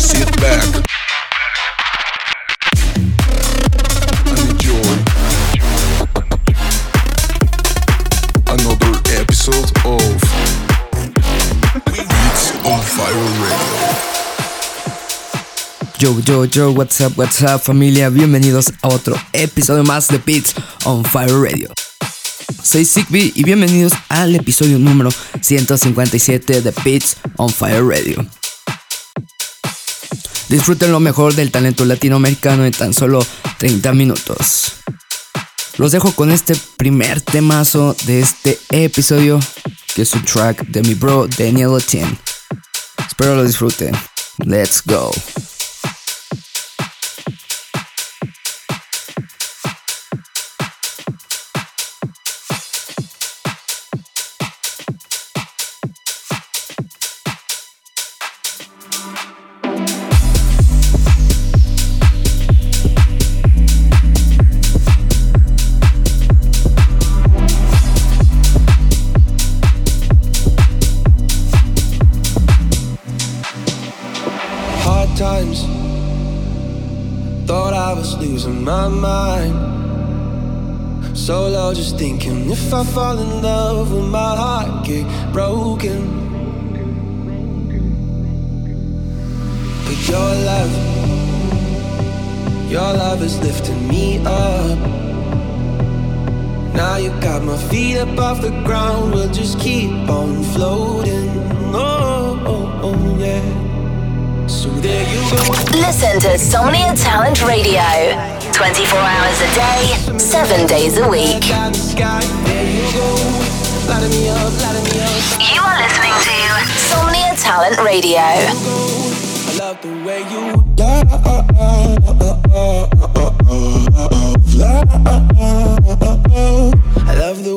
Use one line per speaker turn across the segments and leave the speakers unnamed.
Sit back and enjoy another episode of Beats on Fire Radio.
Yo, yo, yo, what's up, what's up familia, bienvenidos a otro episodio más de Beats on Fire Radio. Soy Zigbee y bienvenidos al episodio número 157 de Beats on Fire Radio. Disfruten lo mejor del talento latinoamericano en tan solo 30 minutos. Los dejo con este primer temazo de este episodio, que es un track de mi bro Daniel Etienne. Espero lo disfruten. Let's go.
Hard times. Thought I was losing my mind. So low, just thinking if I fall in love, will my heart get broken? But your love, your love is lifting me up. Now you got my feet up off the ground, we'll just keep on floating. Oh, oh, oh yeah. So there you go.
Listen to Somnia Talent Radio 24 hours a day, 7 days a week.
You
are listening to Somnia Talent Radio.
I love the way you I love the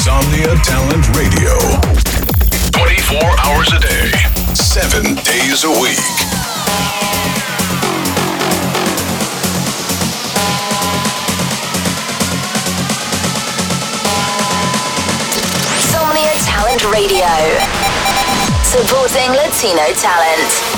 Insomnia Talent Radio. 24 hours a day, 7 days a week.
Radio, supporting
Latino talent.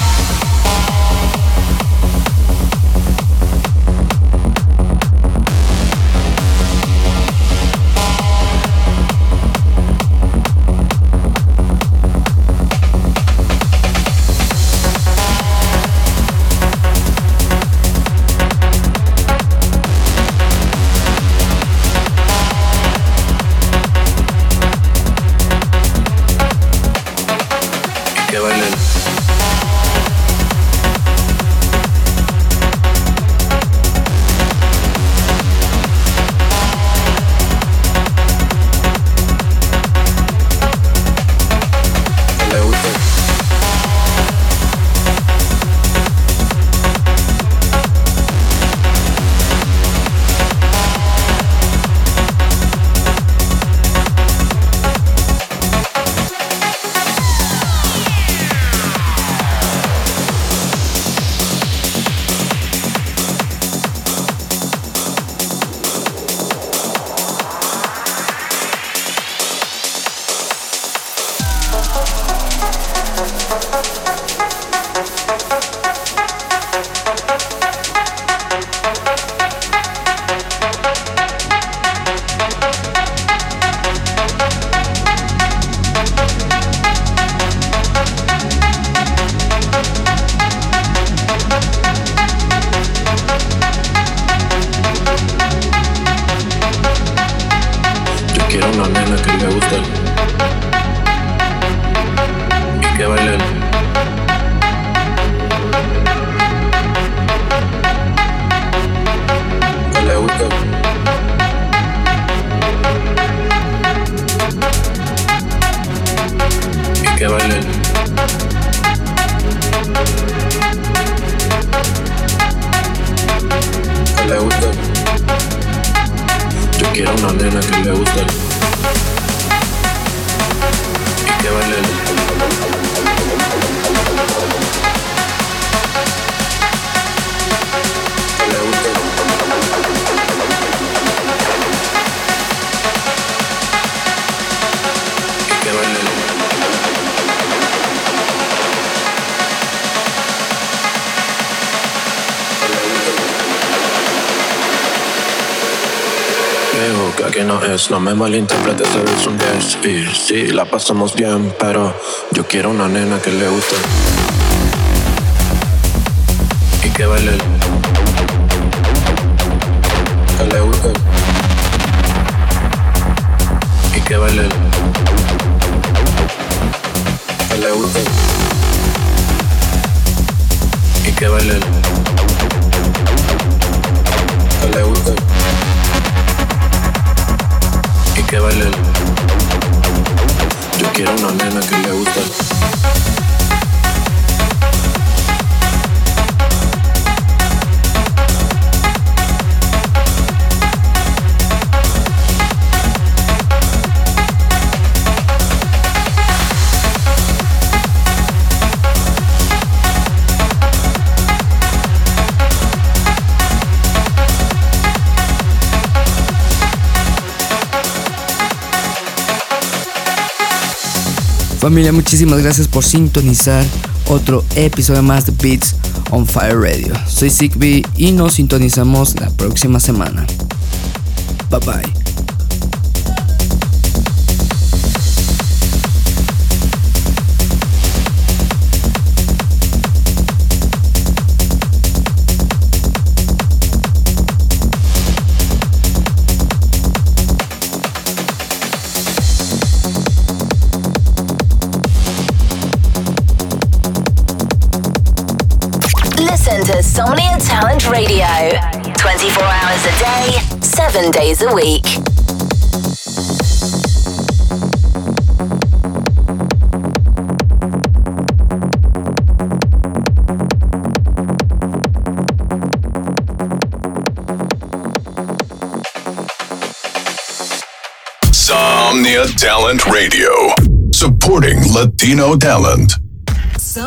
No me malinterpretes, eres un 10 Y sí, la pasamos bien, pero yo quiero una nena que le guste. Y que baile. Que le guste. Y que baile. Que le guste. Y que baile Yo quiero una nena que le guste.
Familia, muchísimas gracias por sintonizar otro episodio más de Beats on Fire Radio. Soy Zigbee y nos sintonizamos la próxima semana. Bye bye.
Insomnia Talent Radio. 24 hours a day, 7 days a week.
Somnia Talent Radio, supporting Latino talent.